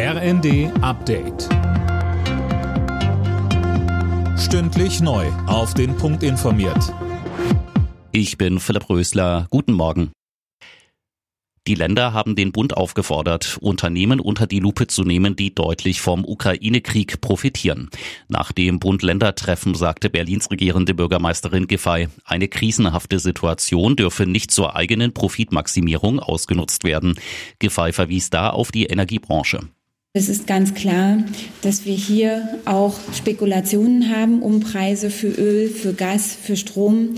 RND Update. Stündlich neu. Auf den Punkt informiert. Ich bin Philipp Rösler. Guten Morgen. Die Länder haben den Bund aufgefordert, Unternehmen unter die Lupe zu nehmen, die deutlich vom Ukraine-Krieg profitieren. Nach dem Bund-Länder-Treffen sagte Berlins regierende Bürgermeisterin Giffey, eine krisenhafte Situation dürfe nicht zur eigenen Profitmaximierung ausgenutzt werden. Giffey verwies da auf die Energiebranche. Es ist ganz klar, dass wir hier auch Spekulationen haben um Preise für Öl, für Gas, für Strom.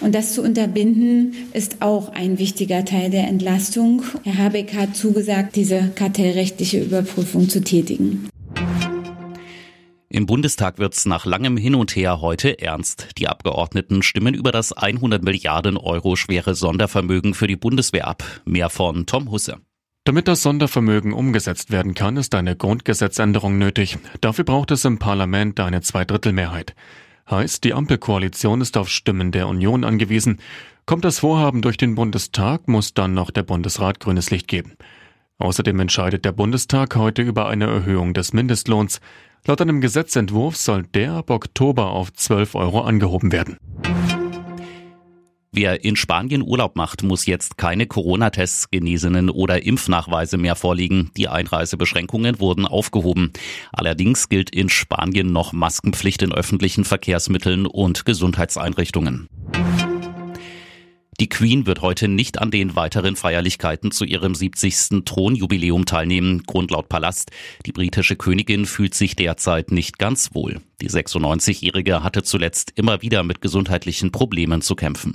Und das zu unterbinden, ist auch ein wichtiger Teil der Entlastung. Herr Habeck hat zugesagt, diese kartellrechtliche Überprüfung zu tätigen. Im Bundestag wird's nach langem Hin und Her heute ernst. Die Abgeordneten stimmen über das 100 Milliarden Euro schwere Sondervermögen für die Bundeswehr ab. Mehr von Tom Husse. Damit das Sondervermögen umgesetzt werden kann, ist eine Grundgesetzänderung nötig. Dafür braucht es im Parlament eine Zweidrittelmehrheit. Heißt, die Ampelkoalition ist auf Stimmen der Union angewiesen. Kommt das Vorhaben durch den Bundestag, muss dann noch der Bundesrat grünes Licht geben. Außerdem entscheidet der Bundestag heute über eine Erhöhung des Mindestlohns. Laut einem Gesetzentwurf soll der ab Oktober auf 12 Euro angehoben werden. Wer in Spanien Urlaub macht, muss jetzt keine Corona-Tests, Genesenen oder Impfnachweise mehr vorlegen. Die Einreisebeschränkungen wurden aufgehoben. Allerdings gilt in Spanien noch Maskenpflicht in öffentlichen Verkehrsmitteln und Gesundheitseinrichtungen. Die Queen wird heute nicht an den weiteren Feierlichkeiten zu ihrem 70. Thronjubiläum teilnehmen. Grund laut Palast. Die britische Königin fühlt sich derzeit nicht ganz wohl. Die 96-Jährige hatte zuletzt immer wieder mit gesundheitlichen Problemen zu kämpfen.